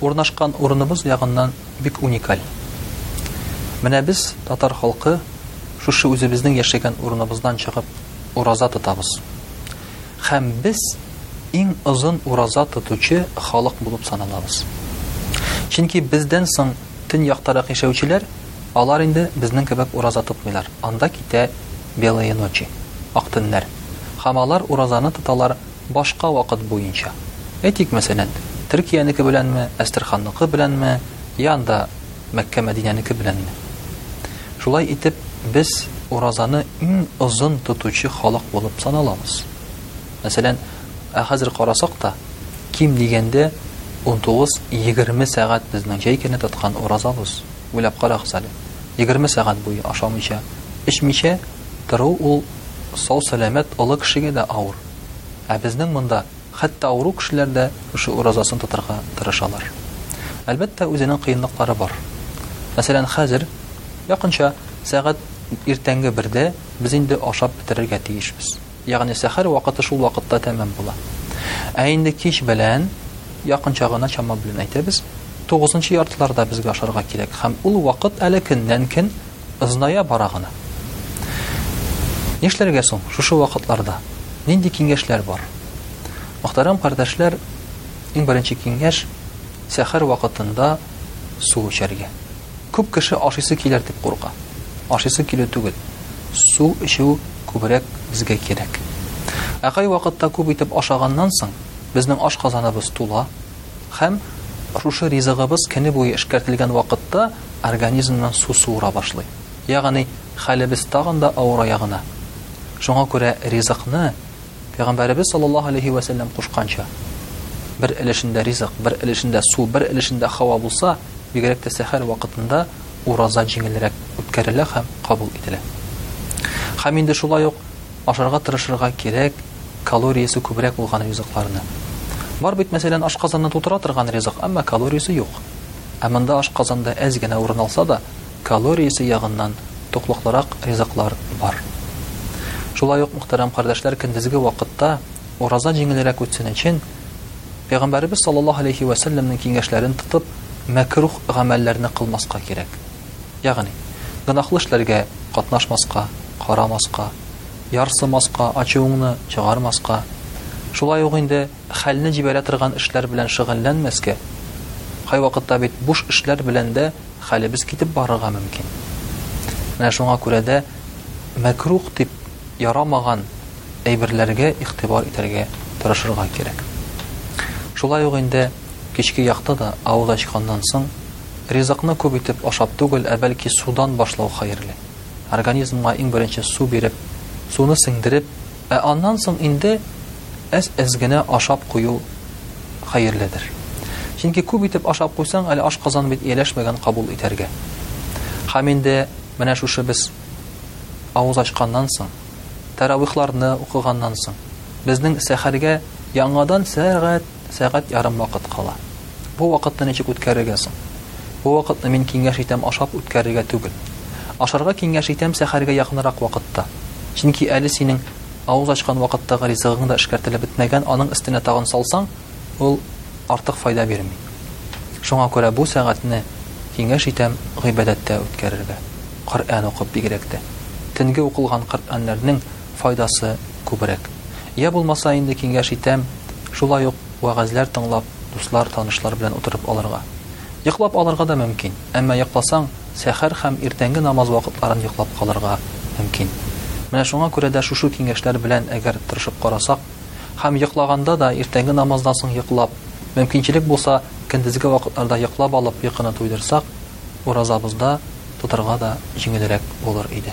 Урнашкан урыныбыз ягыннан бик уникаль. Менә без, татар халкы, шушы үзебезнең яшәгән урыныбыздан чыгып ураза тотабыз. Һәм без иң озын ураза тотучы халык булып саналабыз. Чөнки бездән соң төньяктарак яшәүчеләр, алар инде безнең кебек ураза тотмыйлар, анда китә белые ночи, ак төннәр, һәм алар уразаны тоталар Башка вакыт буенча. Әйтик, мәсәлән, Төркиянеке беләнме, Әстерханныкы беләнме, йә анда Мәккә-Мәдинәнеке беләнме. Шулай итеп, без уразаны иң озын тотучы халык булып саналабыз. Мәсәлән, ә хәзер карасак та, ким дигәндә, унтугыз-егерме сәгать безнең җәй көне тоткан уразабыз. Уйлап карагыз әле, егерме сәгать буе ашамыйча, эчмичә тору ул сау-сәламәт олы кешегә дә авыр. Ә безнең монда хәтта авыру кешеләр дә шушы уразасын тотарга тырышалар. Әлбәттә, үзенең кыенлыклары бар. Мәсәлән, хәзер, якынча сәгать иртәнге бердә без инде ашап бетерергә тиешбез. Ягъни сәхәр вакыты шул вакытта тәмам була. Ә инде кич белән, якынча гына чама белән әйтәбез, тугызынчы яртыларда безгә ашарга кирәк һәм ул вакыт әле көннән-көн озыная бара гына. Нишләргә соң шушы вакытларда? Нинди киңәшләр бар? Мөхтәрәм кардәшләр, иң беренче киңәш сәхәр вакытында су эчәргә. Күп кеше ашыйсы килер дип курка. Ашыйсы килү түгел. Су эчү күбрәк безгә кирәк. Ә кай вакытта күп итеп ашаганнан соң, безнең аш казаныбыз тула һәм шушы ризыгыбыз көне буе эшкәртелгән вакытта организмнан су суыра башлый. Ягъни, хәлебез тагын да авырая гына. Шуңа күрә ризыкны, Пәйгамбәребез саллаллаһу алейһи вә сәлләм кушканча, бер өлешендә ризык, бер өлешендә су, бер өлешендә һава булса, бигрәк тә сәхәр вакытында ураза җиңелрәк үткәрелә һәм кабул ителә. Һәм инде шулай ук ашарга тырышырга кирәк, калориясе күбрәк булган ризыкларны. Бар бит, мәсәлән, ашказанны тутыра торган ризык, әмма калориясе юк. Ә монда ашказанда әз генә урын алса да, калориясе ягыннан туклыклырак ризыклар бар. Шулай ук, мөхтәрәм кардәшләр, көндезге вакытта ураза җиңелрәк үтсен өчен, Пәйгамбәребез саллаллаһу алейһи вә сәлләмнең киңәшләрен тотып, мәкруһ гамәлләрне кылмаска кирәк. Ягъни, гөнаһлы эшләргә катнашмаска, карамаска, ярсымаска, ачуыңны чыгармаска, шулай ук инде хәлне җибәрә торган эшләр белән шөгыльләнмәскә. Кайвакытта бит буш эшләр белән дә хәлебез китеп барырга мөмкин. Менә шуңа күрә дә мәкрух дип ярамаган әйберләргә игътибар итәргә тырышырга кирәк. Шулай ук инде Кичке якта да авыз ачканнан соң, ризыкны күп итеп ашап түгел, ә бәлки судан башлау хәерле. Организмга иң беренче су биреп, суны сеңдереп, ә аннан соң инде әз-әз генә ашап кую хәерледер. Чөнки күп итеп ашап куйсаң, әле ашказан бит ияләшмәгән кабул итәргә. Һәм инде менә шушы без авыз ачканнан соң, тәравихларны укыганнан соң, безнең сәхәргә яңадан сәгать Сәгать ярым вакыт кала. Бу вакытны ничек үткәрергә соң? Бу вакытны мин киңәш итәм ашап үткәрергә түгел. Ашарга киңәш итәм сәхәргә якынрак вакытта. Чөнки әле синең авыз ачкан вакыттагы ризыгың да эшкәртелеп бетмәгән, аның өстенә тагын салсаң, ул артык файда бирми. Шуңа күрә бу сәгатьне киңәш итәм гыйбадәттә үткәрергә, Коръән укып бигрәк тә. Төнге укылган Коръәннәрнең файдасы күбрәк. Йә булмаса инде киңәш итәм, шулай ук вәгазьләр тыңлап, дуслар, танышлар белән утырып алырга. Йоклап алырга да мөмкин, әмма йокласаң, сәхәр һәм иртәнге намаз вакытларын йоклап калырга мөмкин. Менә шуңа күрә дә шушы киңәшләр белән әгәр тырышып карасак һәм йоклаганда да иртәнге намаздан соң йоклап, мөмкинчелек булса, көндезге вакытларда йоклап алып йокыны туйдырсак, уразабызда тотырга да җиңелрәк булыр иде.